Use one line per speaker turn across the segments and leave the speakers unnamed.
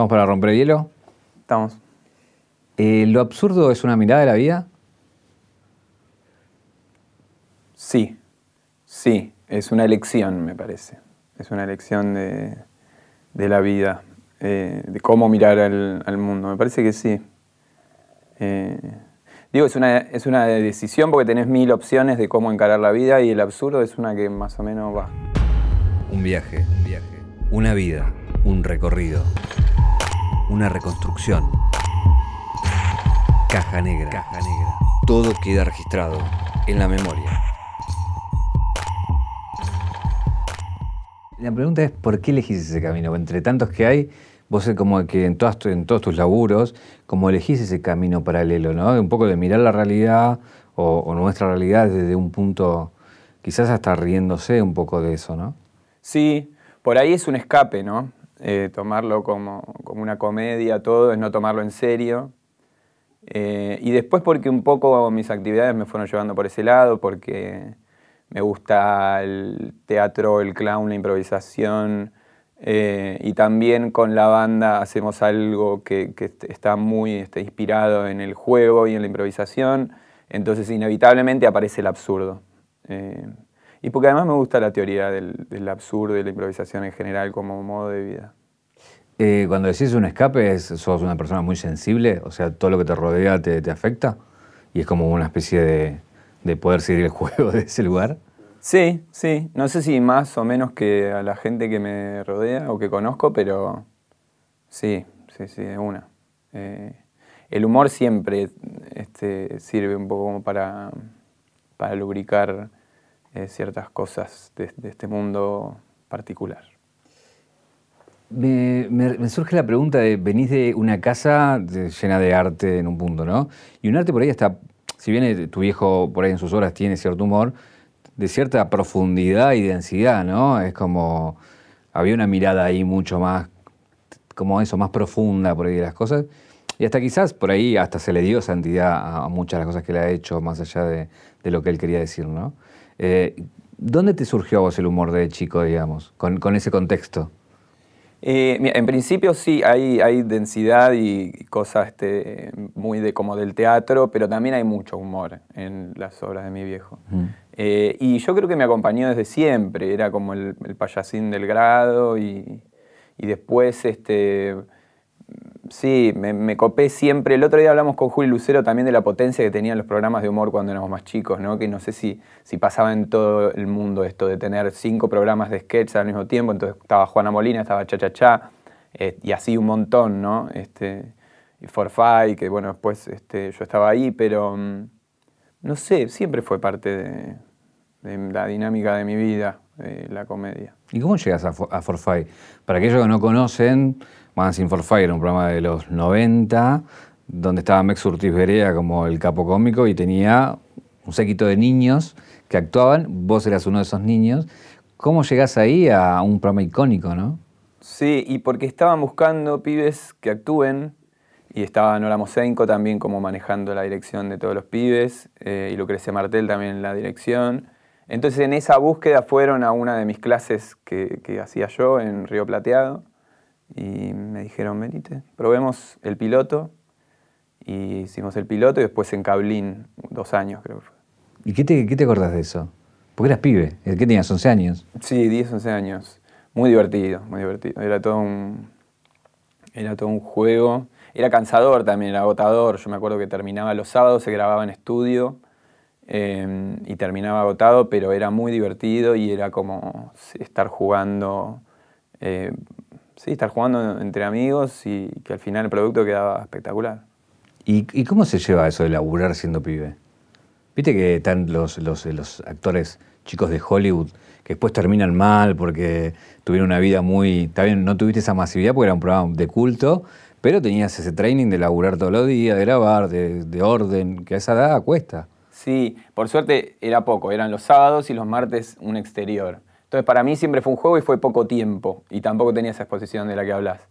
¿Estamos para romper el hielo?
Estamos.
Eh, ¿Lo absurdo es una mirada de la vida?
Sí, sí, es una elección, me parece. Es una elección de, la vida, eh, de cómo mirar al, mundo. Me parece que sí. Eh, digo, es una, es una decisión porque tenés mil opciones de cómo encarar la vida y el absurdo es una que más o menos va.
Un viaje, un viaje. Una vida, un recorrido. Una reconstrucción. Caja negra. Caja negra. Todo queda registrado en la memoria. La pregunta es, ¿por qué elegís ese camino? Entre tantos que hay, vos como que en, todas, en todos tus laburos, como elegís ese camino paralelo, ¿no? Un poco de mirar la realidad o, nuestra realidad desde un punto, quizás hasta riéndose un poco de eso, ¿no?
Sí, por ahí es un escape, ¿no? Eh, tomarlo como, una comedia, todo, es no tomarlo en serio. Eh, y después porque un poco mis actividades me fueron llevando por ese lado, porque me gusta el teatro, el clown, la improvisación. Eh, y también con la banda hacemos algo que, está muy este, inspirado en el juego y en la improvisación. Entonces inevitablemente aparece el absurdo. Y porque además me gusta la teoría del, absurdo y la improvisación en general como modo de vida.
Eh, cuando decís un escape, ¿sos una persona muy sensible? O sea, todo lo que te rodea te, te afecta y es como una especie de, de poder seguir el juego de ese lugar?
Sí, sí. No sé si más o menos que a la gente que me rodea o que conozco, pero sí, sí, sí, es una. Eh, el humor siempre este, sirve un poco como para, para lubricar eh, ciertas cosas de, este mundo particular.
Me, surge la pregunta de, venís de una casa llena de arte en un punto, ¿no? Y un arte por ahí está si bien tu viejo por ahí en sus obras tiene cierto humor, de cierta profundidad y densidad, ¿no? Es como, había una mirada ahí mucho más, como eso, más profunda por ahí de las cosas. Y hasta quizás por ahí hasta se le dio santidad a muchas de las cosas que le ha hecho, más allá de, lo que él quería decir, ¿no? Eh, ¿Dónde te surgió a vos el humor de chico, digamos, con, con ese contexto?
Eh, en principio sí, hay, hay densidad y cosas este, muy de, como del teatro, pero también hay mucho humor en las obras de mi viejo. Eh, y yo creo que me acompañó desde siempre, era como el, el payasín del grado y, y después este, Sí, me, copé siempre. El otro día hablamos con Julio Lucero también de la potencia que tenían los programas de humor cuando éramos más chicos, ¿no? Que no sé si, si pasaba en todo el mundo esto de tener cinco programas de sketch al mismo tiempo. Entonces estaba Juana Molina, estaba Cha Cha Cha, eh, y así un montón, ¿no? Este, y Forfait, que bueno, después este, yo estaba ahí, pero mm, no sé, siempre fue parte de, la dinámica de mi vida, la comedia.
¿Y cómo llegas a, Forfait? Para aquellos que no conocen Magazine for Fire, un programa de los 90, donde estaba Mex Urtiz Berea como el capo cómico y tenía un séquito de niños que actuaban, vos eras uno de esos niños. ¿Cómo llegás ahí a un programa icónico, no?
Sí, y porque estaban buscando pibes que actúen, y estaba Nora Mosenko también como manejando la dirección de todos los pibes, eh, y Lucrecia Martel también en la dirección. Entonces en esa búsqueda fueron a una de mis clases que, que hacía yo en Río Plateado, y me dijeron, venite, probemos el piloto. Y hicimos el piloto y después en Cablín, dos años creo que fue.
¿Y qué te, qué te acordás de eso? Porque eras pibe, ¿qué tenías? ¿11 años?
Sí, 10, 11 años. Muy divertido, muy divertido. Era todo un, era todo un juego. Era cansador también, era agotador. Yo me acuerdo que terminaba los sábados, se grababa en estudio em, y terminaba agotado, pero era muy divertido y era como estar jugando eh, sí, estar jugando entre amigos y que al final el producto quedaba espectacular.
¿Y, cómo se lleva eso de laburar siendo pibe? Viste que están los, los, actores chicos de Hollywood que después terminan mal porque tuvieron una vida muy... También no tuviste esa masividad porque era un programa de culto, pero tenías ese training de laburar todos los días, de grabar, de, de orden, que a esa edad cuesta.
Sí, por suerte era poco, eran los sábados y los martes un exterior. Entonces, para mí siempre fue un juego y fue poco tiempo, y tampoco tenía esa exposición de la que hablas.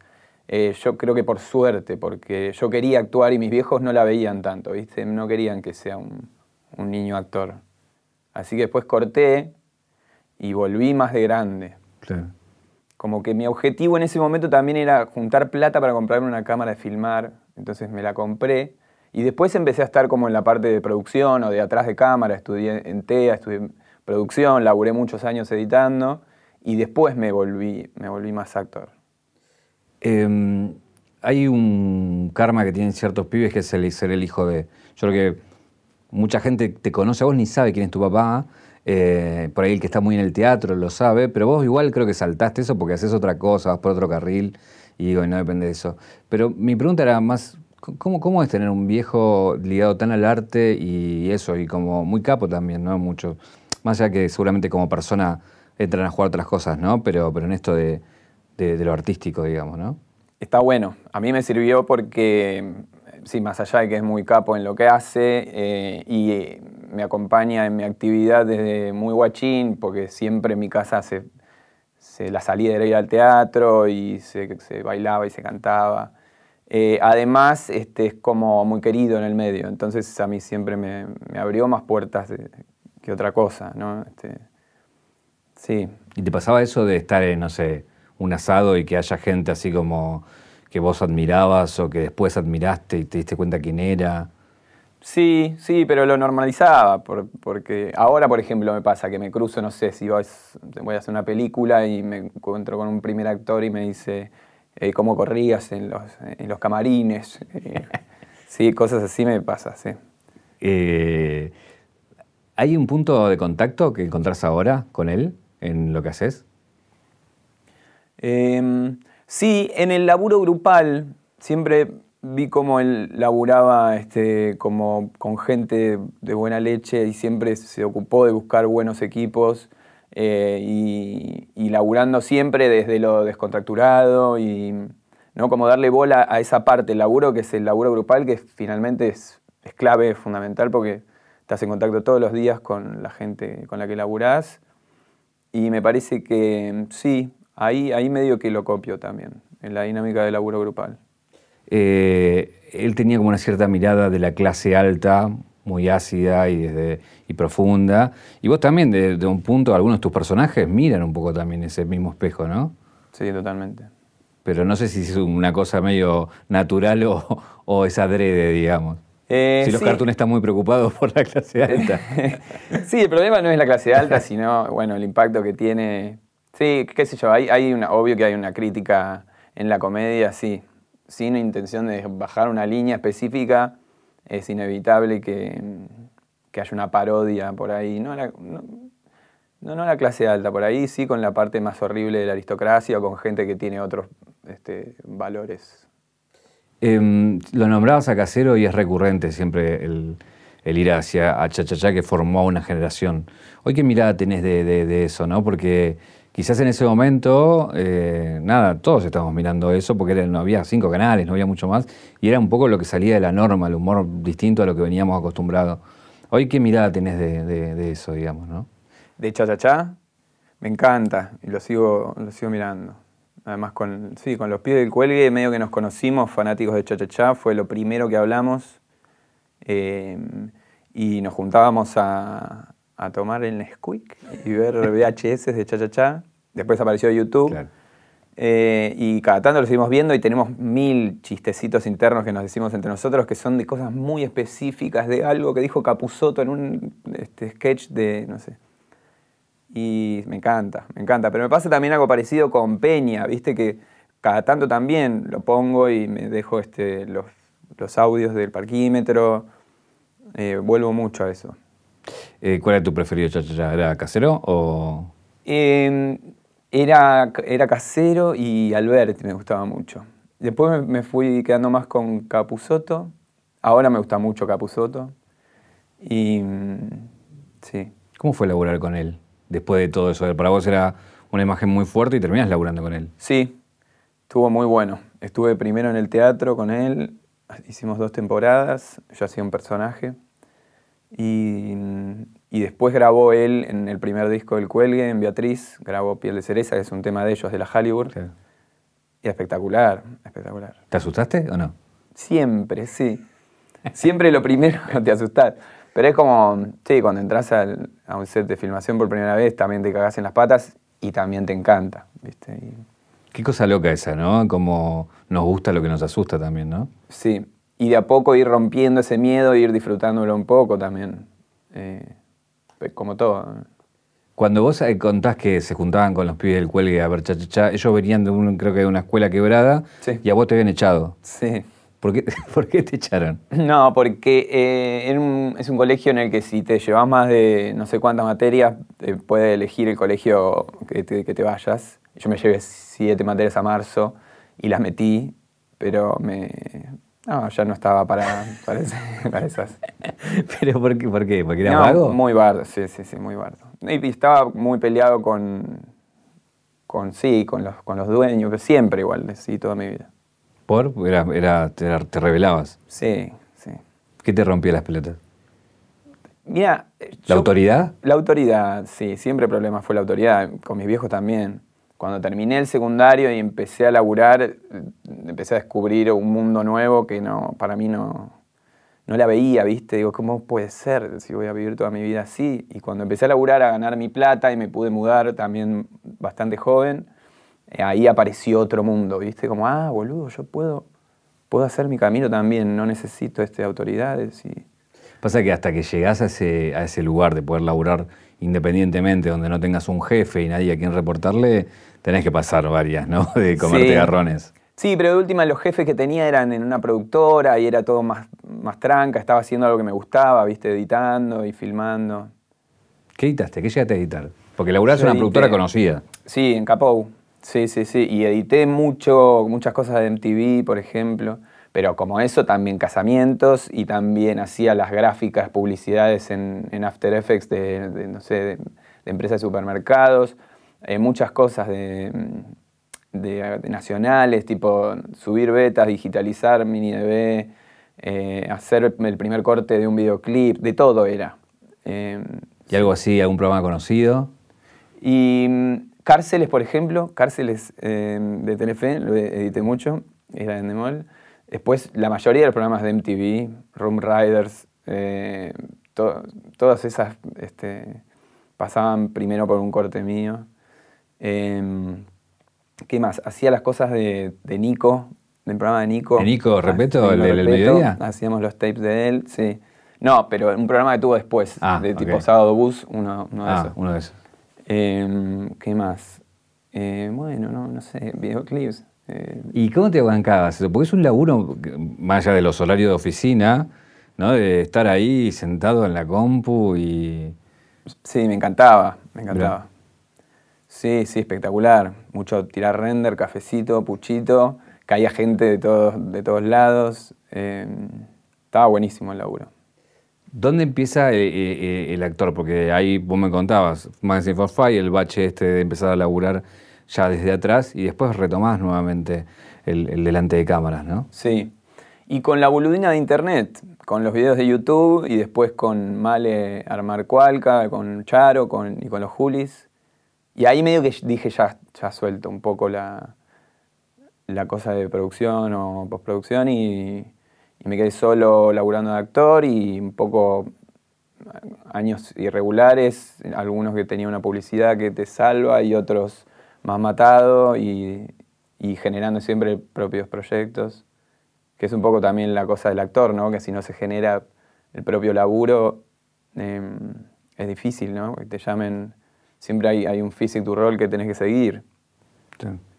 Eh, yo creo que por suerte, porque yo quería actuar y mis viejos no la veían tanto, ¿viste? No querían que sea un, niño actor. Así que después corté y volví más de grande. como que mi objetivo en ese momento también era juntar plata para comprarme una cámara de filmar, entonces me la compré. Y después empecé a estar como en la parte de producción o de atrás de cámara, estudié en TEA, estudié producción, laburé muchos años editando y después me volví, me volví más actor.
Em, hay un karma que tienen ciertos pibes que es el ser el hijo de... Yo creo que mucha gente te conoce a vos ni sabe quién es tu papá. Eh, por ahí el que está muy en el teatro lo sabe, pero vos igual creo que saltaste eso porque haces otra cosa, vas por otro carril y digo, no depende de eso. Pero mi pregunta era más, ¿cómo, cómo es tener un viejo ligado tan al arte y eso, y como muy capo también, ¿no? Mucho. Más allá que seguramente como persona entran a jugar otras cosas, ¿no? Pero, pero en esto de, de lo artístico, digamos, ¿no?
Está bueno. A mí me sirvió porque sí, más allá de que es muy capo en lo que hace eh, y eh, me acompaña en mi actividad desde muy guachín, porque siempre en mi casa se, la salida era ir al teatro y se, bailaba y se cantaba. Eh, además, este, es como muy querido en el medio, entonces a mí siempre me, abrió más puertas que otra cosa, ¿no? Este, sí.
¿Y te pasaba eso de estar en, no sé, un asado y que haya gente así como que vos admirabas o que después admiraste y te diste cuenta quién era?
Sí, sí, pero lo normalizaba, porque ahora, por ejemplo, me pasa que me cruzo, no sé, si voy a hacer una película y me encuentro con un primer actor y me dice eh, cómo corrías en los, en los camarines. Eh, sí, cosas así me pasa, sí.
Eh, ¿Hay un punto de contacto que encontrás ahora con él en lo que haces?
Eh, Sí, en el laburo grupal siempre vi cómo él laburaba este, como con gente de buena leche y siempre se ocupó de buscar buenos equipos eh, y, laburando siempre desde lo descontracturado y ¿no? como darle bola a esa parte, el laburo que es el laburo grupal, que finalmente es, es clave, es fundamental porque estás en contacto todos los días con la gente con la que laburás y me parece que sí, Ahí, ahí medio que lo copio también, en la dinámica del laburo grupal.
Eh, él tenía como una cierta mirada de la clase alta, muy ácida y, desde, y profunda. Y vos también, de, un punto, algunos de tus personajes miran un poco también ese mismo espejo, ¿no?
Sí, totalmente.
Pero no sé si es una cosa medio natural o, o es adrede, digamos. Eh, si los cartoons están muy preocupados por la clase alta.
sí, el problema no es la clase alta, sino bueno, el impacto que tiene Sí, qué sé yo, hay, hay una, obvio que hay una crítica en la comedia, sí. Sin intención de bajar una línea específica, es inevitable que, haya una parodia por ahí. No la, no, la clase alta, por ahí sí con la parte más horrible de la aristocracia o con gente que tiene otros este, valores.
Em, lo nombrabas a Casero y es recurrente siempre el, ir hacia a Chachachá que formó una generación. Hoy qué mirada tenés de, de eso, ¿no? Porque quizás en ese momento, eh, nada, todos estábamos mirando eso porque no había cinco canales, no había mucho más, y era un poco lo que salía de la norma, el humor distinto a lo que veníamos acostumbrados. Hoy, ¿qué mirada tenés de, eso, digamos, no?
De Cha me encanta y lo sigo, lo sigo mirando. Además, con, sí, con los pies del cuelgue, medio que nos conocimos, fanáticos de Cha fue lo primero que hablamos. Eh, y nos juntábamos a, a tomar el Nesquik y ver VHS de Cha Cha Cha. Después apareció YouTube. Eh, y cada tanto lo seguimos viendo y tenemos mil chistecitos internos que nos decimos entre nosotros que son de cosas muy específicas, de algo que dijo Capuzoto en un este, sketch de, no sé. Y me encanta, me encanta. Pero me pasa también algo parecido con Peña, viste que cada tanto también lo pongo y me dejo este, los, audios del parquímetro. Eh, vuelvo mucho a eso.
Eh, ¿Cuál era tu preferido cha ¿Era casero o...?
Em, era, era casero y Alberti me gustaba mucho. Después me, fui quedando más con Capusoto. Ahora me gusta mucho Capusoto. Y mm, sí.
¿Cómo fue laburar con él después de todo eso? Para vos era una imagen muy fuerte y terminas laburando con él.
Sí, estuvo muy bueno. Estuve primero en el teatro con él, hicimos dos temporadas, yo hacía un personaje. Y, después grabó él en el primer disco del Cuelgue, en Beatriz, grabó Piel de Cereza, que es un tema de ellos, de la Hollywood. Y espectacular, espectacular.
¿Te asustaste o no?
Siempre, sí. Siempre lo primero te asustas. Pero es como, sí, cuando entras a un set de filmación por primera vez, también te cagas en las patas y también te encanta, ¿viste? Y-
Qué cosa loca esa, ¿no? Como nos gusta lo que nos asusta también, ¿no?
sí, y de a poco ir rompiendo ese miedo e ir disfrutándolo un poco también, eh, como todo.
Cuando vos eh, contás que se juntaban con los pibes del cuelgue a ver cha, cha, cha, ellos venían de un, creo que de una escuela quebrada
Sí.
y a vos te habían echado.
Sí.
¿Por qué, ¿Por qué te echaron?
No, porque eh, era un- es un colegio en el que si te llevas más de no sé cuántas materias, te puede elegir el colegio que te, que te vayas. Yo me llevé siete materias a marzo y las metí, pero me... No, ya no estaba para, para, esas.
¿Pero por qué? ¿Por qué? ¿Porque eras
No,
vago?
Muy bardo, sí, sí, sí, muy bardo. Y y estaba muy peleado con, con sí, con los, con los dueños, siempre igual, sí, toda mi vida.
¿Por? Era, era- te, te rebelabas.
Sí, sí.
¿Qué te rompía las pelotas?
Mira,
¿La autoridad?
La autoridad, sí, siempre el problema fue la autoridad, con mis viejos también. Cuando terminé el secundario y empecé a laburar, empecé a descubrir un mundo nuevo que no, para mí no, no la veía, ¿viste? Digo, ¿cómo puede ser si voy a vivir toda mi vida así? Y cuando empecé a laburar, a ganar mi plata y me pude mudar también bastante joven, ahí apareció otro mundo, ¿viste? Como, ah, boludo, yo puedo, puedo hacer mi camino también, no necesito este, autoridades y...
Pasa que hasta que llegás a ese, a ese lugar de poder laburar independientemente, donde no tengas un jefe y nadie a quien reportarle, tenés que pasar varias, ¿no? De comerte
Sí.
garrones.
Sí, pero de última los jefes que tenía eran en una productora y era todo más, más tranca, estaba haciendo algo que me gustaba, viste, editando y filmando.
¿Qué editaste? ¿Qué llegaste a editar? Porque laburás en una productora conocida.
Sí, en Capou. Sí, sí, sí. Y edité mucho, muchas cosas de MTV, por ejemplo. Pero como eso, también casamientos y también hacía las gráficas, publicidades en, en After Effects de, de, no sé, de, de empresas de supermercados. eh, muchas cosas de, de- de nacionales, tipo subir betas, digitalizar mini DB, eh, hacer el primer corte de un videoclip, de todo era. Eh,
¿Y algo así, algún programa conocido?
y mm, Cárceles, por ejemplo, Cárceles eh, de Telefe, lo edité mucho, era en Demol. Después, la mayoría de los programas de MTV, Room Riders, eh, to- todas esas este, pasaban primero por un corte mío. Em, ¿Qué más? Hacía las cosas de, de Nico, del programa de Nico.
¿De Nico Repeto,
Ah,
el mediodía?
Hacíamos los tapes de él, sí. No, pero un programa que tuvo después,
Ah,
de tipo. Sábado Bus, uno, uno de
Ah,
esos.
uno de esos.
Em, ¿Qué más? Eh, bueno, no, no sé, videoclips. eh,
¿Y cómo te bancabas? Porque es un laburo, más allá de los horarios de oficina, ¿no? De estar ahí sentado en la compu y...
sí, me encantaba, me encantaba. Sí, sí, espectacular. Mucho tirar render, cafecito, puchito. Caía gente de todos, de todos lados. em, estaba buenísimo el laburo.
¿Dónde empieza eh, eh, el actor? Porque ahí vos me contabas, Magazine for Fire, el bache este de empezar a laburar ya desde atrás y después retomás nuevamente el, el delante de cámaras, ¿no?
Sí. Y con la boludina de internet, con los videos de YouTube y después con Male Armar Cualca, con Charo con, y con los Julis. Y ahí medio que dije ya, ya suelto un poco la, la cosa de producción o postproducción y, y me quedé solo laburando de actor y un poco años irregulares, algunos que tenía una publicidad que te salva y otros más matado y, y generando siempre propios proyectos, que es un poco también la cosa del actor, ¿no? que si no se genera el propio laburo eh, es difícil, ¿no? que te llamen, siempre hay, hay un physic to role que tenés que seguir,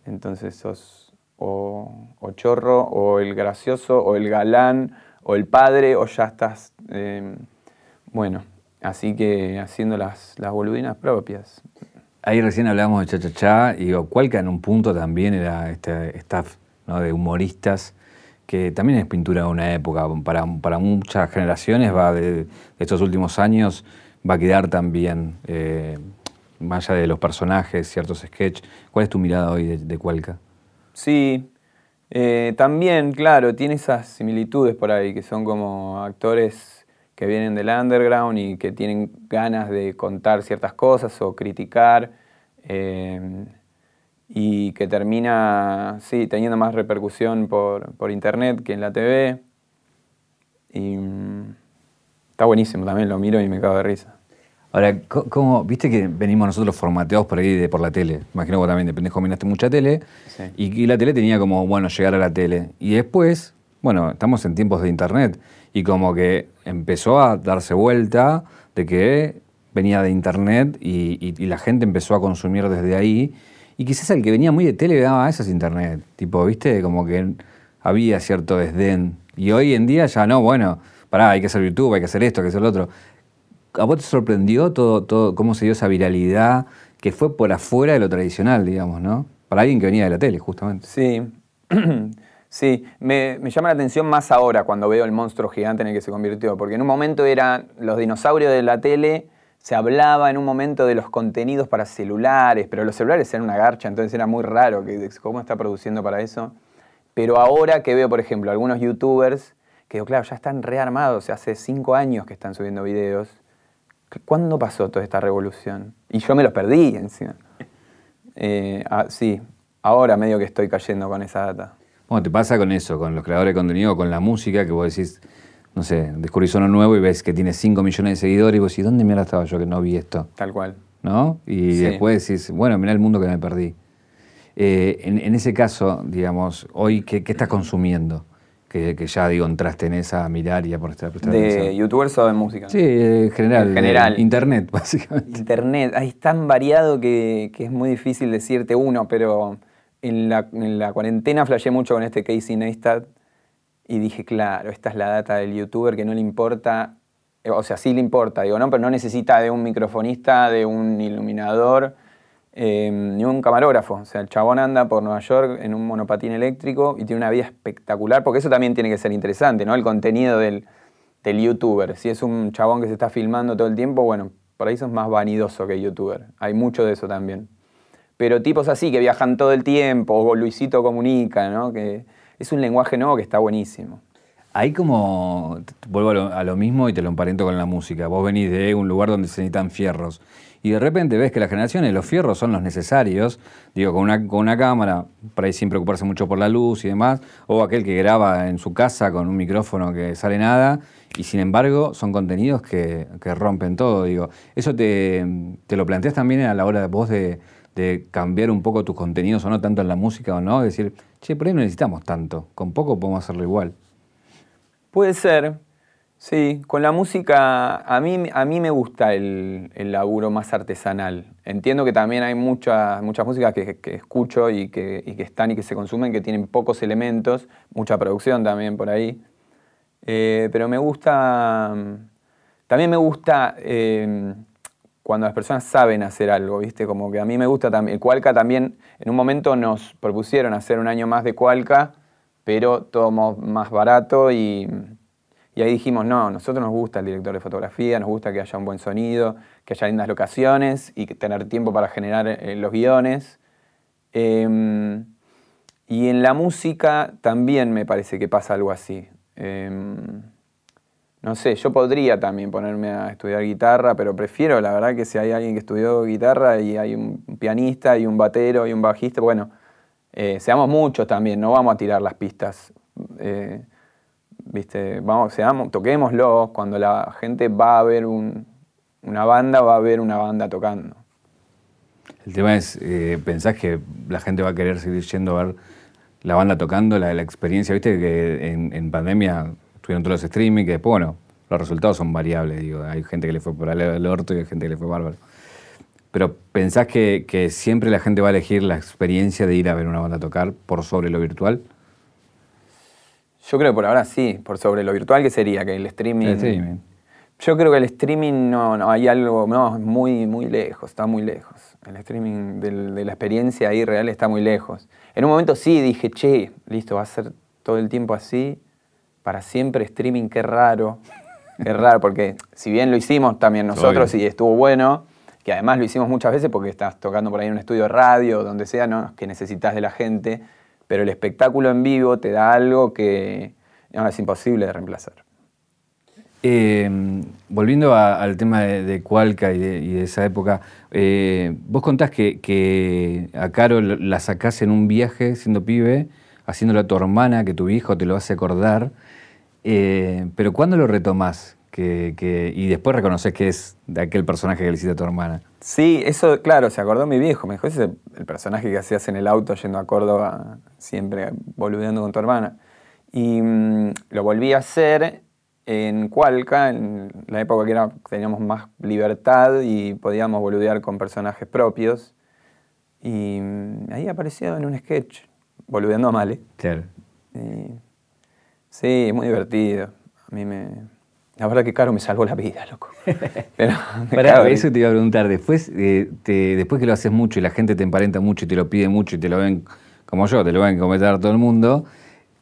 entonces sos o, chorro, o el gracioso, o el galán, o el padre, o ya estás, eh, bueno, así que haciendo las, las boludinas propias.
Ahí recién hablábamos de Cha Cha Cha y Cualca en un punto también era este staff de humoristas que también es pintura de una época, para, para muchas generaciones va de, de estos últimos años va a quedar también, eh, más allá de los personajes, ciertos sketches. ¿Cuál es tu mirada hoy de, de Cualca?
Sí, eh, también, claro, tiene esas similitudes por ahí, que son como actores que vienen del underground y que tienen ganas de contar ciertas cosas o criticar, eh, y que termina, sí, teniendo más repercusión por, por internet que en la TV. Y mm, está buenísimo también, lo miro y me cago de risa.
Ahora, ¿cómo, viste que venimos nosotros formateados por ahí de, por la tele? Imagino que vos también de pendejo miraste mucha tele. Y, la tele tenía como, bueno, llegar a la tele. Y después, bueno, estamos en tiempos de internet. Y como que empezó a darse vuelta de que venía de internet y, la gente empezó a consumir desde ahí. Y quizás el que venía muy de tele daba esas internet. Tipo, viste, como que había cierto desdén. Y hoy en día ya no, bueno, pará, hay que hacer YouTube, hay que hacer esto, hay que hacer lo otro. ¿A vos te sorprendió todo, todo cómo se dio esa viralidad que fue por afuera de lo tradicional, digamos, ¿no? Para alguien que venía de la tele, justamente.
Sí. Sí, me, llama la atención más ahora cuando veo el monstruo gigante en el que se convirtió, porque en un momento eran los dinosaurios de la tele, se hablaba en un momento de los contenidos para celulares, pero los celulares eran una garcha, entonces era muy raro que, cómo está produciendo para eso. Pero ahora que veo, por ejemplo, algunos youtubers que, claro, ya están rearmados, hace cinco años que están subiendo videos, ¿Cuándo pasó toda esta revolución? Y yo me los perdí encima. Eh, ah, sí, ahora medio que estoy cayendo con esa data.
Bueno, te pasa con eso, con los creadores de contenido, con la música, que vos decís, no sé, descubrís uno nuevo y ves que tiene 5 millones de seguidores y vos decís, ¿dónde mierda estaba yo que no vi esto?
Tal cual.
¿No? Y después decís, bueno, mirá el mundo que me perdí. Eh, en, ese caso, digamos, hoy, ¿qué, qué estás consumiendo? Que, ya digo, entraste en esa a mirar y a prestar
¿De youtubers o de música?
Sí, en general.
En general.
internet, básicamente.
Internet. Ahí es tan variado que, es muy difícil decirte uno, pero en la, en la cuarentena flashé mucho con este Casey Neistat y dije, claro, esta es la data del youtuber que no le importa, o sea, sí le importa, digo, no, pero no necesita de un microfonista, de un iluminador Ni un camarógrafo. O sea, el chabón anda por Nueva York en un monopatín eléctrico y tiene una vida espectacular, porque eso también tiene que ser interesante, ¿no? El contenido del, youtuber. Si es un chabón que se está filmando todo el tiempo, bueno, por ahí sos más vanidoso que youtuber. Hay mucho de eso también. Pero tipos así que viajan todo el tiempo, o Luisito Comunica, ¿no? Que es un lenguaje nuevo que está buenísimo.
Ahí como, vuelvo a lo, a lo mismo y te lo emparento con la música. Vos venís de un lugar donde se necesitan fierros y de repente ves que las generaciones, los fierros son los necesarios, digo, con una, con una cámara, para ahí sin preocuparse mucho por la luz y demás, o aquel que graba en su casa con un micrófono que sale nada, y sin embargo son contenidos que, rompen todo, digo. ¿Eso te, lo planteas también a la hora de vos de, de cambiar un poco tus contenidos o no, tanto en la música o no? Decir, che, por ahí no necesitamos tanto, con poco podemos hacerlo igual.
Puede ser, Sí, con la música a mí, a mí me gusta el, laburo más artesanal. Entiendo que también hay muchas muchas músicas que, escucho y que, están y que se consumen que tienen pocos elementos, mucha producción también por ahí. Eh, pero me gusta, también me gusta em, cuando las personas saben hacer algo, ¿viste? Como que a mí me gusta también, Cualca también, en un momento nos propusieron hacer un año más de Cualca, pero todo más barato y ahí dijimos, no, nosotros nos gusta el director de fotografía, nos gusta que haya un buen sonido, que haya lindas locaciones y tener tiempo para generar eh, los guiones. Em, y en la música también me parece que pasa algo así. Em, no sé, yo podría también ponerme a estudiar guitarra, pero prefiero, la verdad, que si hay alguien que estudió guitarra y hay un pianista y un batero y un bajista, bueno, eh, seamos muchos también, no vamos a tirar las pistas. Eh, ¿viste? Vamos, seamos, toquémoslo. Cuando la gente va a ver una banda, va a ver una banda tocando.
El tema es, eh, ¿pensás que la gente va a querer seguir yendo a ver la banda tocando, la, experiencia? ¿Viste que en, pandemia estuvieron todos los streaming, que después, bueno, los resultados son variables, digo. Hay gente que le fue por el orto y hay gente que le fue bárbaro. Pero ¿pensás que, que siempre la gente va a elegir la experiencia de ir a ver una banda tocar por sobre lo virtual?
Yo creo que por ahora sí, por sobre lo virtual que sería, que el streaming. Yo creo que el streaming no, no, hay algo, no, es muy, muy lejos, está muy lejos. El streaming de la experiencia ahí real está muy lejos. En un momento sí dije, che, listo, va a ser todo el tiempo así, para siempre streaming, qué raro. Qué raro, porque si bien lo hicimos también nosotros y estuvo bueno, que además lo hicimos muchas veces porque estás tocando por ahí en un estudio de radio donde sea, ¿no? que necesitas de la gente pero el espectáculo en vivo te da algo que es imposible de reemplazar.
Eh, volviendo al tema de, Cualca y de, esa época, eh, vos contás que, a Caro la sacás en un viaje siendo pibe, haciéndolo a tu hermana, que tu hijo te lo hace acordar, eh, pero ¿cuándo lo retomás? Que, y después reconoces que es de aquel personaje que le hiciste a tu hermana.
Sí, eso, claro, se acordó mi viejo. Me dijo, ese es el personaje que hacías en el auto yendo a Córdoba, siempre boludeando con tu hermana. Y mm, lo volví a hacer en Cualca, en la época que era, teníamos más libertad y podíamos boludear con personajes propios. Y mm, ahí apareció en un sketch, boludeando a Male.
Claro.
sí, es muy divertido. A mí me, la verdad que Caro me salvó la vida, loco.
Pero, Para, eso te iba a preguntar, después, eh, después que lo haces mucho y la gente te emparenta mucho y te lo pide mucho y te lo ven como yo, te lo ven cometer todo el mundo,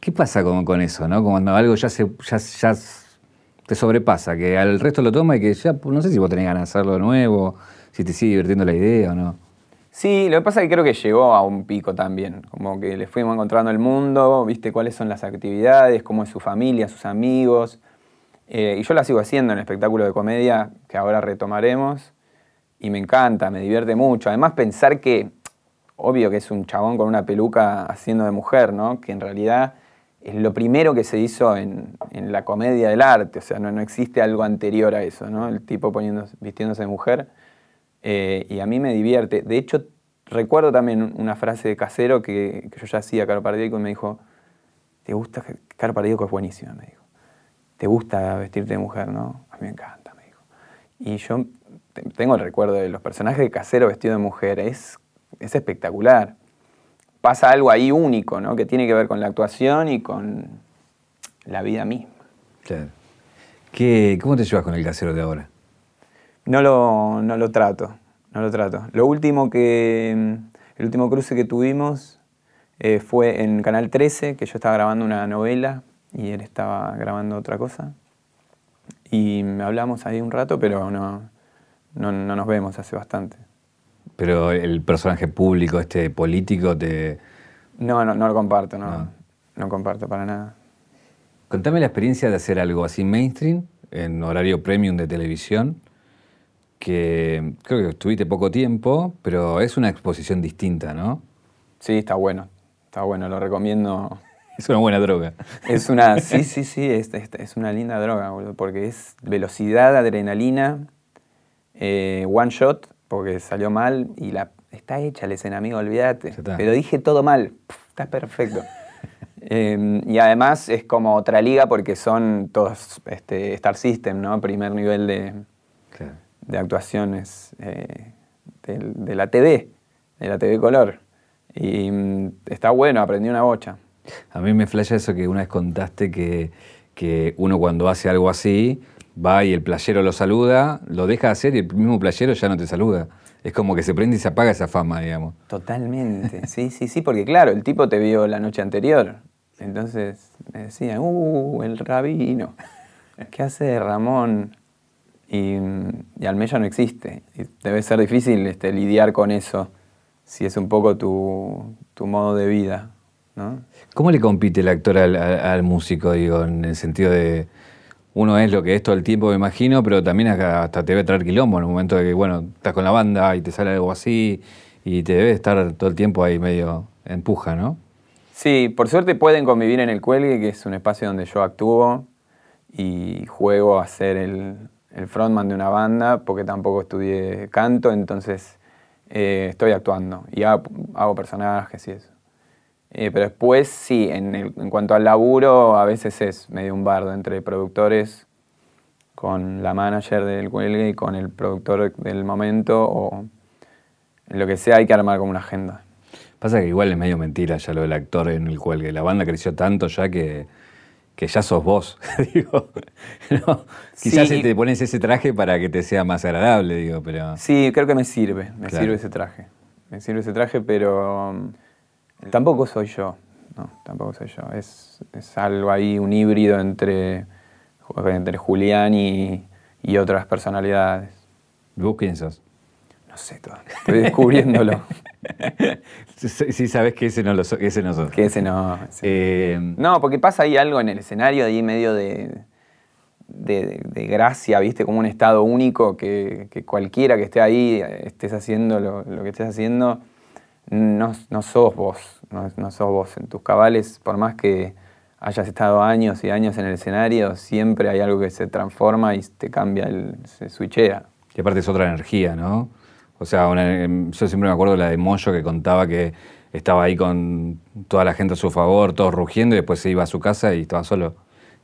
¿qué pasa con, con eso, no? Cuando algo ya, se, ya, ya te sobrepasa, que al resto lo toma y que ya, no sé si vos tenés ganas de hacerlo de nuevo, si te sigue divirtiendo la idea o no.
Sí, lo que pasa es que creo que llegó a un pico también, como que le fuimos encontrando el mundo, viste cuáles son las actividades, cómo es su familia, sus amigos, eh, y yo la sigo haciendo en el espectáculo de comedia que ahora retomaremos. Y me encanta, me divierte mucho. Además, pensar que, obvio que es un chabón con una peluca haciendo de mujer, ¿no? Que en realidad es lo primero que se hizo en, la comedia del arte. O sea, no, no, existe algo anterior a eso, ¿no? El tipo vistiéndose de mujer. Eh, y a mí me divierte. De hecho, recuerdo también una frase de Casero que, yo ya hacía, Caro Pardíaco, y me dijo, ¿te gusta? Caro Pardíaco es buenísima, me dijo te gusta vestirte de mujer, ¿no? A mí me encanta, me dijo. Y yo tengo el recuerdo de los personajes de casero vestido de mujer, es, es espectacular. Pasa algo ahí único, ¿no? Que tiene que ver con la actuación y con la vida misma.
Claro. ¿Qué, ¿Cómo te llevas con el casero de ahora?
No lo, no lo trato, no lo trato. Lo último que, el último cruce que tuvimos eh, fue en Canal 13, que yo estaba grabando una novela y él estaba grabando otra cosa. Y hablamos ahí un rato, pero no, no, nos vemos hace bastante.
Pero el personaje público, este político, te...
No, no, no lo comparto, no, no. no comparto para nada.
Contame la experiencia de hacer algo así mainstream, en horario premium de televisión, que creo que estuviste poco tiempo, pero es una exposición distinta, ¿no?
Sí, está bueno, está bueno, lo recomiendo
es una buena droga.
Es una, sí, sí, sí, es, es, una linda droga, boludo, porque es velocidad, adrenalina, eh, one shot, porque salió mal y la, está hecha la escena, amigo, olvídate. Pero dije todo mal, está perfecto. Em, y además es como otra liga porque son todos este, Star System, ¿no? Primer nivel de, de actuaciones eh, de, la TV, de la TV color. Y mm, está bueno, aprendí una bocha.
A mí me flasha eso que una vez contaste que, que uno cuando hace algo así va y el playero lo saluda, lo deja de hacer y el mismo playero ya no te saluda. Es como que se prende y se apaga esa fama, digamos.
Totalmente, sí, sí, sí, porque claro, el tipo te vio la noche anterior. Entonces me decían, uh, el rabino. ¿Qué hace Ramón? Y, y Almeya no existe. Y debe ser difícil este, lidiar con eso, si es un poco tu, tu modo de vida.
¿Cómo le compite el actor al, músico, digo, en el sentido de uno es lo que es todo el tiempo, me imagino, pero también hasta te debe traer quilombo en el momento de que, bueno, estás con la banda y te sale algo así y te debe estar todo el tiempo ahí medio empuja, ¿no?
Sí, por suerte pueden convivir en el cuelgue, que es un espacio donde yo actúo y juego a ser el, frontman de una banda, porque tampoco estudié canto, entonces eh, estoy actuando y hago personajes y eso. Eh, pero después sí, en, cuanto al laburo, a veces es medio un bardo entre productores con la manager del cuelgue y con el productor del momento o lo que sea hay que armar como una agenda.
Pasa que igual es medio mentira ya lo del actor en el cuelgue. La banda creció tanto ya que, que ya sos vos. digo, Quizás te pones ese traje para que te sea más agradable, digo, pero...
Sí, creo que me sirve, me sirve ese traje. Me sirve ese traje, pero Tampoco soy yo, no, tampoco soy yo. Es, algo ahí, un híbrido entre, entre Julián y, otras personalidades.
¿Vos quién sos?
No sé todavía, estoy descubriéndolo.
sí, sabes que ese no, lo ese no sos.
Que ese no. Eh, no, porque pasa ahí algo en el escenario, ahí medio de, de, gracia, ¿viste? Como un estado único que, cualquiera que esté ahí, estés haciendo lo, lo que estés haciendo, no, no sos vos, no, sos vos en tus cabales, por más que hayas estado años y años en el escenario, siempre hay algo que se transforma y te cambia, el, se switchea.
Y aparte es otra energía, ¿no? O sea, em, yo siempre me acuerdo de la de Moyo que contaba que estaba ahí con toda la gente a su favor, todos rugiendo, y después se iba a su casa y estaba solo.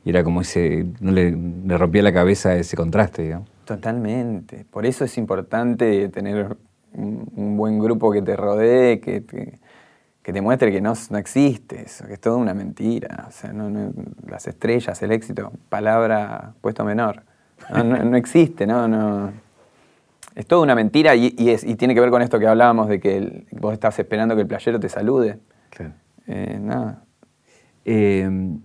Y era como ese, no le, rompía la cabeza ese contraste, digamos.
Totalmente. Por eso es importante tener un, buen grupo que te rodee, que, que te muestre que no, no, existe eso, que es toda una mentira. O sea, las estrellas, el éxito, palabra puesto menor. No, existe, no, no. Es toda una mentira y, tiene que ver con esto que hablábamos de que vos estás esperando que el playero te salude. Claro. Eh, nada.
Eh,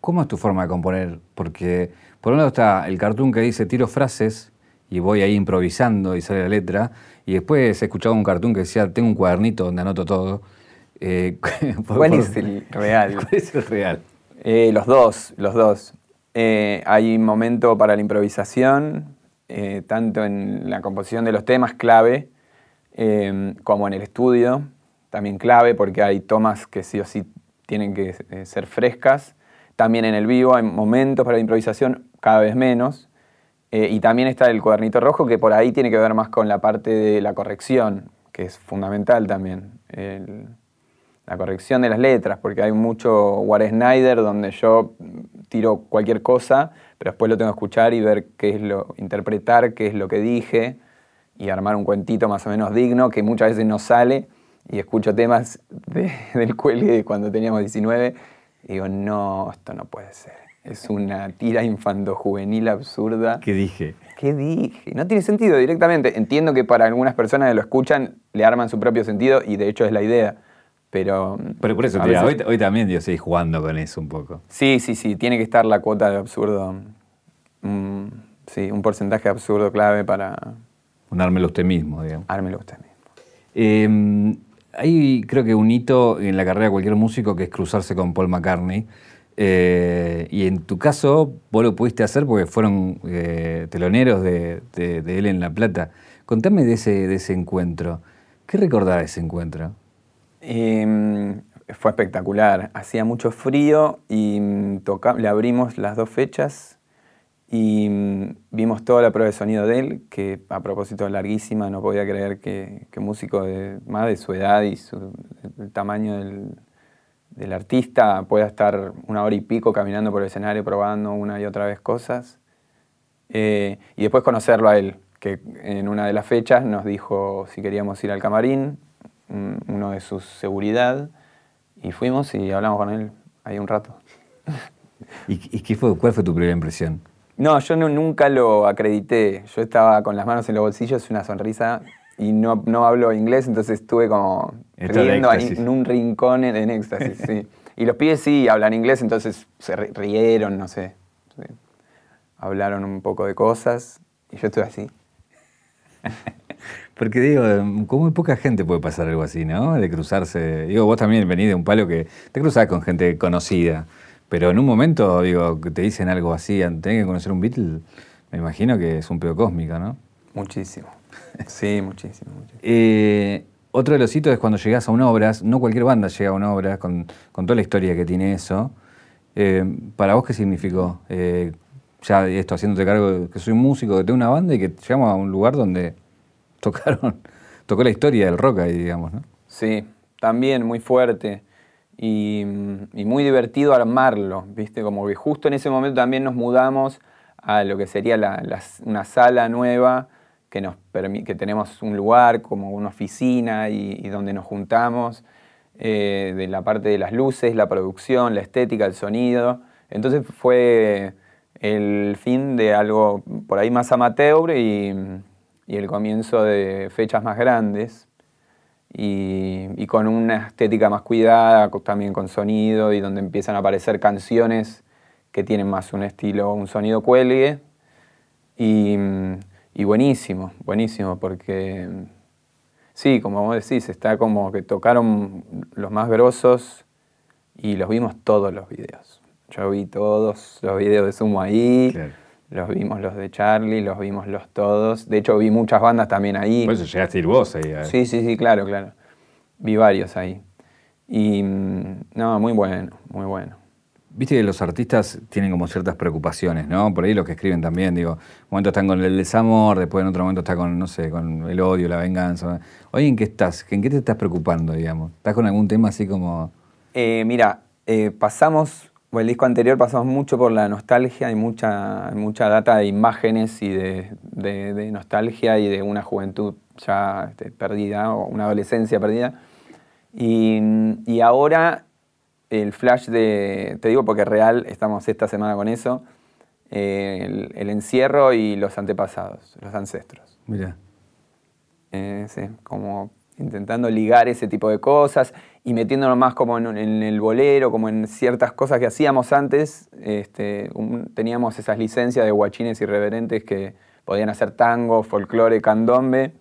¿Cómo es tu forma de componer? Porque por un lado está el cartoon que dice tiro frases y voy ahí improvisando y sale la letra, y después he escuchado un cartoon que decía tengo un cuadernito donde anoto todo.
Eh, ¿Cuál es el real?
¿Cuál es el real?
Eh, los dos, los dos. Eh, hay un momento para la improvisación, tanto en la composición de los temas clave, como en el estudio, también clave porque hay tomas que sí o sí tienen que ser frescas también en el vivo hay momentos para la improvisación, cada vez menos. Eh, y también está el cuadernito rojo, que por ahí tiene que ver más con la parte de la corrección, que es fundamental también. la corrección de las letras, porque hay mucho War Snyder donde yo tiro cualquier cosa, pero después lo tengo que escuchar y ver qué es lo, interpretar qué es lo que dije y armar un cuentito más o menos digno, que muchas veces no sale. Y escucho temas del cuelgue cuando teníamos 19 y digo, no, esto no puede ser. Es una tira infanto-juvenil absurda.
¿Qué dije?
¿Qué dije? No tiene sentido directamente. Entiendo que para algunas personas que lo escuchan le arman su propio sentido y de hecho es la idea. Pero,
Pero por eso, hoy, hoy, también yo estoy jugando con eso un poco.
Sí, sí, sí. Tiene que estar la cuota de absurdo. Mm, sí, un porcentaje absurdo clave para.
Un ármelo usted mismo, digamos.
Ármelo usted mismo.
Eh, hay creo que un hito en la carrera de cualquier músico que es cruzarse con Paul McCartney. Eh, y en tu caso, vos lo pudiste hacer porque fueron eh, teloneros de, él en La Plata. Contame de ese, encuentro. ¿Qué recordás de ese encuentro?
Em, fue espectacular. Hacía mucho frío y mm, le abrimos las dos fechas y mm, vimos toda la prueba de sonido de él, que a propósito larguísima, no podía creer que, que músico de, más de su edad y su, el tamaño del, del, artista pueda estar una hora y pico caminando por el escenario probando una y otra vez cosas. Eh, y después conocerlo a él, que en una de las fechas nos dijo si queríamos ir al camarín, uno de su seguridad, y fuimos y hablamos con él ahí un rato.
¿Y, qué fue, cuál fue tu primera impresión?
No, yo nunca lo acredité. Yo estaba con las manos en los bolsillos, una sonrisa, y no, no hablo inglés, entonces estuve como riendo ahí en un rincón en, éxtasis. sí. Y los pibes sí hablan inglés, entonces se rieron, no sé. Hablaron un poco de cosas, y yo estuve así.
Porque digo, muy poca gente puede pasar algo así, ¿no? De cruzarse. Digo, vos también venís de un palo que te cruzás con gente conocida. Pero en un momento, digo, que te dicen algo así, tenés que conocer un Beatle, me imagino que es un pedo cósmico, ¿no?
Muchísimo. Sí, muchísimo.
Eh, otro de los hitos es cuando llegas a una obra, no cualquier banda llega a una obra con, toda la historia que tiene eso. Eh, ¿Para vos qué significó? Eh, ya esto, haciéndote cargo de que soy músico, que tengo una banda y que llegamos a un lugar donde tocaron, tocó la historia del rock ahí, digamos, ¿no?
Sí, también muy fuerte y, muy divertido armarlo, ¿viste? Como que justo en ese momento también nos mudamos a lo que sería una sala nueva, que, nos que tenemos un lugar como una oficina y, donde nos juntamos, eh, de la parte de las luces, la producción, la estética, el sonido. Entonces fue el fin de algo por ahí más amateur y el comienzo de fechas más grandes y, con una estética más cuidada, también con sonido y donde empiezan a aparecer canciones que tienen más un estilo, un sonido cuelgue. Y, buenísimo, buenísimo, porque sí, como vos decís, está como que tocaron los más grosos y los vimos todos los videos. Yo vi todos los videos de Sumo ahí. Los vimos los de Charlie, los vimos los todos. De hecho, vi muchas bandas también ahí.
Por eso llegaste a ir vos ahí.
Sí, sí, sí, claro, claro. Vi varios ahí. Y mm, no, muy bueno, muy bueno.
Viste que los artistas tienen como ciertas preocupaciones, ¿no? Por ahí los que escriben también, digo, un momento están con el desamor, después en otro momento está con, no sé, con el odio, la venganza. Hoy en qué estás, en qué te estás preocupando, digamos? ¿Estás con algún tema así como...?
Eh, mira, eh, pasamos, o el disco anterior pasamos mucho por la nostalgia, y mucha, mucha data de imágenes y de, nostalgia y de una juventud ya este, perdida, o una adolescencia perdida. Y ahora el flash de, te digo porque real, estamos esta semana con eso, eh, el, encierro y los antepasados, los ancestros.
Mira.
Eh, sí, como intentando ligar ese tipo de cosas y metiéndonos más como en, el bolero, como en ciertas cosas que hacíamos antes. Este, teníamos esas licencias de guachines irreverentes que podían hacer tango, folclore, candombe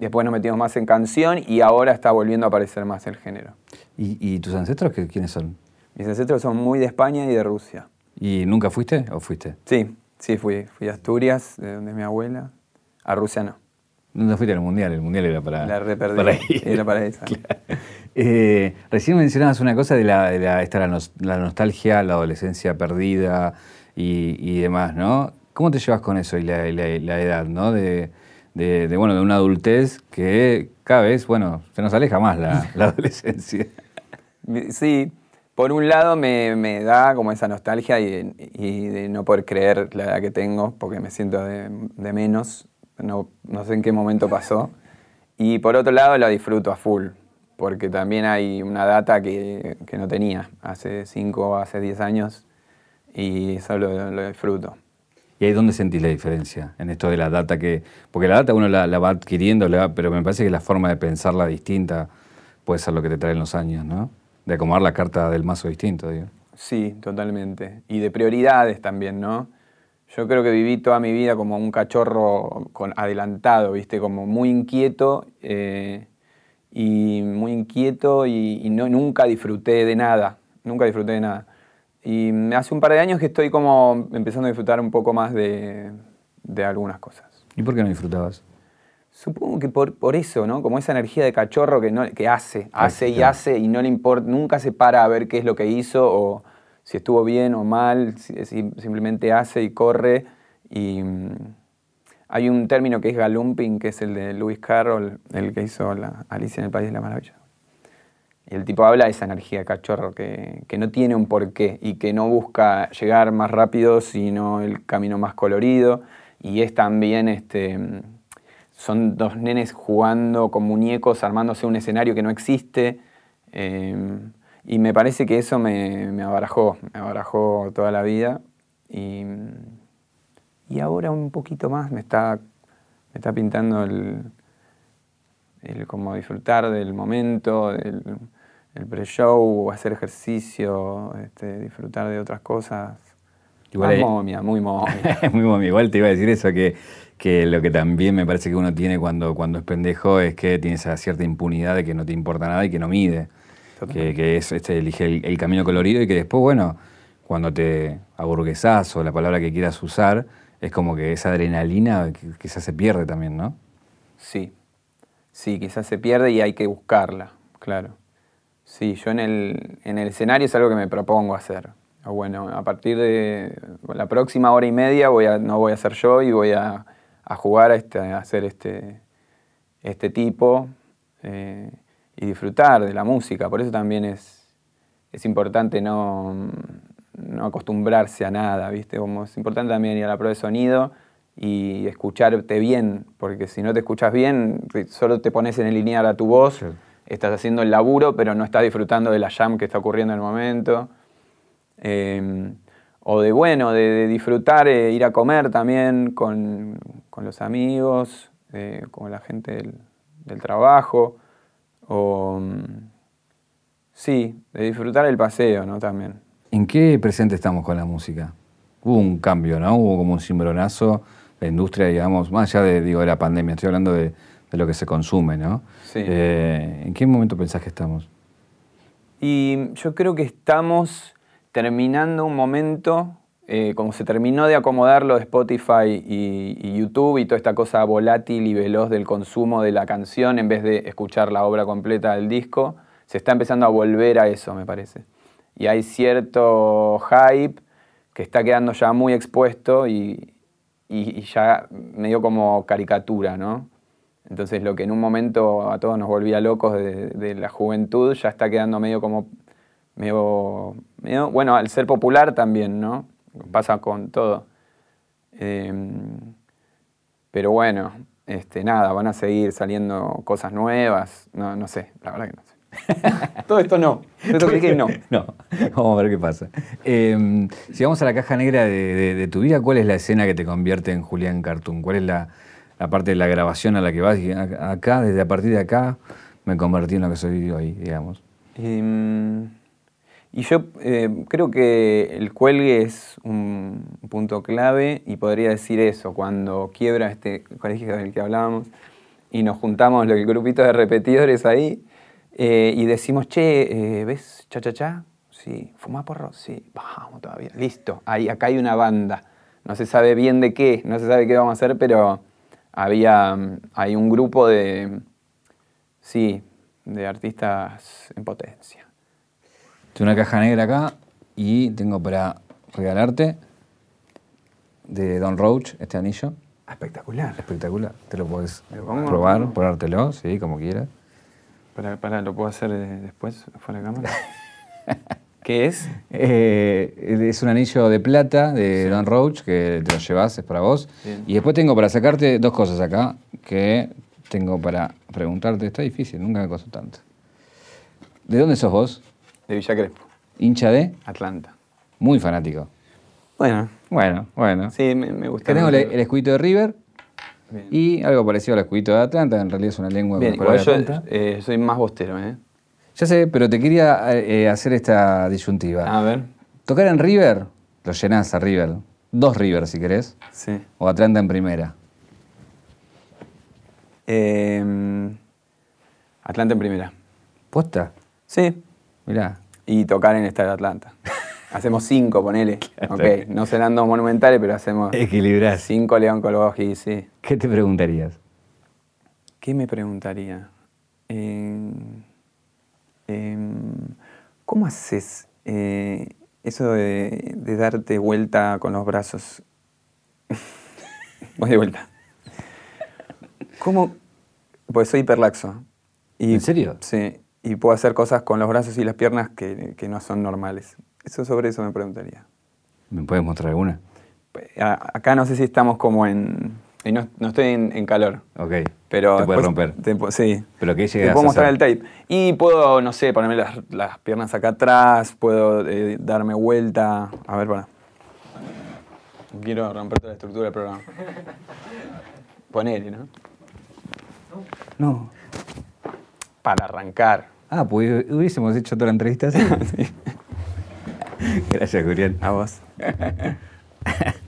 Después nos metimos más en canción y ahora está volviendo a aparecer más el género.
¿Y, tus ancestros quiénes son?
Mis ancestros son muy de España y de Rusia.
¿Y nunca fuiste o fuiste?
Sí, sí fui. Fui a Asturias, de donde es mi abuela. A Rusia no.
¿Dónde fuiste al Mundial? El Mundial era para...
La para Era para esa.
Eh, recién mencionabas una cosa de la, la, nostalgia, la adolescencia perdida y, demás, ¿no? ¿Cómo te llevas con eso y la, edad, ¿no? De, de, bueno, de una adultez que cada vez, bueno, se nos aleja más la, adolescencia.
Sí, por un lado me, da como esa nostalgia y, de no poder creer la edad que tengo, porque me siento de, menos, no, no, sé en qué momento pasó. Y por otro lado la disfruto a full, porque también hay una data que, no tenía hace 5 o hace 10 años y eso lo disfruto.
¿Y ahí dónde sentís la diferencia en esto de la data? que Porque la data uno la, va adquiriendo, pero me parece que la forma de pensarla distinta puede ser lo que te traen los años, ¿no? De acomodar la carta del mazo distinto, digo.
Sí, totalmente. Y de prioridades también, ¿no? Yo creo que viví toda mi vida como un cachorro adelantado, ¿viste? Como muy inquieto eh, y muy inquieto y no, nunca disfruté de nada. Nunca disfruté de nada. Y hace un par de años que estoy como empezando a disfrutar un poco más de, algunas cosas.
¿Y por qué no disfrutabas?
Supongo que por, por eso, ¿no? Como esa energía de cachorro que, no, que hace, hace y hace y no le importa, nunca se para a ver qué es lo que hizo o si estuvo bien o mal, simplemente hace y corre. Y mm, hay un término que es galumping, que es el de Lewis Carroll, el que hizo la Alicia en el País de la Maravilla. El tipo habla de esa energía cachorro que, no tiene un porqué y que no busca llegar más rápido, sino el camino más colorido. Y es también, este, son dos nenes jugando con muñecos, armándose un escenario que no existe. Em, y me parece que eso me, me, abarajó, me abarajó toda la vida. Y, y ahora un poquito más me está, me está pintando el, el como disfrutar del momento, del, el pre-show, hacer ejercicio, este, disfrutar de otras cosas. Igual muy momia, muy momia.
muy momia. Igual te iba a decir eso, que, que, lo que también me parece que uno tiene cuando, cuando es pendejo es que tiene esa cierta impunidad de que no te importa nada y que no mide. Que, que, es, este, elige el, camino colorido y que después, bueno, cuando te aburguesás o la palabra que quieras usar, es como que esa adrenalina quizás se pierde también, ¿no?
Sí, sí, quizás se pierde y hay que buscarla, claro. Sí, yo en el, en el escenario es algo que me propongo hacer. Bueno, a partir de la próxima hora y media voy a, no voy a ser yo y voy a, jugar a, este, a hacer este, este tipo eh, y disfrutar de la música. Por eso también es, es importante no, no acostumbrarse a nada, ¿viste? Como es importante también ir a la prueba de sonido y escucharte bien, porque si no te escuchas bien, solo te pones en el lineal a tu voz estás haciendo el laburo, pero no estás disfrutando de la jam que está ocurriendo en el momento. Em, o de, bueno, de, disfrutar, eh, ir a comer también con, los amigos, eh, con la gente del, trabajo. O, mm, sí, de disfrutar el paseo, ¿no? También.
¿En qué presente estamos con la música? Hubo un cambio, ¿no? Hubo como un cimbronazo, la industria, digamos, más allá de, digo, de la pandemia, estoy hablando de, de lo que se consume, ¿no?
Sí.
Eh, ¿En qué momento pensás que estamos?
Y yo creo que estamos terminando un momento, eh, como se terminó de acomodar lo de Spotify y, YouTube y toda esta cosa volátil y veloz del consumo de la canción en vez de escuchar la obra completa del disco, se está empezando a volver a eso, me parece. y hay cierto hype que está quedando ya muy expuesto y, y, ya medio como caricatura, ¿no? Entonces lo que en un momento a todos nos volvía locos de, la juventud ya está quedando medio como, medio, bueno, al ser popular también, ¿no? Pasa con todo. Em, pero bueno, este, nada, van a seguir saliendo cosas nuevas, no, no sé, la verdad que no sé. Todo esto no. Esto que no.
No, vamos a ver qué pasa. Eh, si vamos a la caja negra de, tu vida, ¿cuál es la escena que te convierte en Julián Cartoon? ¿Cuál es la, parte de la grabación a la que vas? Y acá, desde a partir de acá, me convertí en lo que soy hoy, digamos.
Em, y yo eh, creo que el cuelgue es un punto clave y podría decir eso, cuando quiebra este colegio del que hablábamos y nos juntamos el grupito de repetidores ahí eh, y decimos, che, eh, ¿ves cha cha cha? Sí, ¿fuma porro? Sí, vamos todavía, listo, ahí, acá hay una banda. No se sabe bien de qué, no se sabe qué vamos a hacer, pero había, hay un grupo de, sí, de artistas en potencia.
Tengo una caja negra acá y tengo para regalarte de Don Roach este anillo.
Espectacular.
Espectacular. Te lo puedes probar, ponértelo, sí, como quieras.
Para, ¿lo puedo hacer eh, después, fuera de cámara? ¿Qué es?
Eh, es un anillo de plata de Don Roach que te lo llevas, es para vos. Y después tengo para sacarte dos cosas acá que tengo para preguntarte. Está difícil, nunca me costó tanto. ¿De dónde sos vos?
De Villa Crespo.
¿Hincha de?
Atlanta.
Muy fanático.
Bueno.
Bueno, bueno.
Sí, me, gusta.
tengo el, el escuito de River y algo parecido al escuito de Atlanta, en realidad es una lengua
Bien, igual yo eh, soy más bostero, ¿eh?
Ya sé, pero te quería eh, hacer esta disyuntiva.
A ver.
Tocar en River, lo llenás a River. Dos River, si querés.
Sí.
O Atlanta en primera.
Em, Atlanta en primera.
¿Puesta?
Sí.
Mirá.
Y tocar en Estadio Atlanta. Hacemos cinco, ponele. ok, no serán dos monumentales, pero hacemos.
Equilibrar.
Cinco León Colboski, sí.
¿Qué te preguntarías?
¿Qué me preguntaría? ¿Cómo haces eh, eso de, darte vuelta con los brazos? Voy de vuelta. ¿Cómo? Pues soy hiperlaxo.
¿En serio?
Sí. Y puedo hacer cosas con los brazos y las piernas que, que no son normales. Eso sobre eso me preguntaría.
¿Me puedes mostrar alguna?
Pues, acá no sé si estamos como en... No, no, estoy en, calor.
Ok.
Pero
te puedes romper.
sí.
¿Pero qué
Te puedo mostrar el tape. Y puedo, no sé, ponerme las, piernas acá atrás, puedo eh, darme vuelta. A ver, para. quiero romper toda la estructura del programa. Ponele, ¿no?
No.
Para arrancar.
Ah, pues hubiésemos hecho toda la entrevista así.
sí.
Gracias, Julián.
A vos.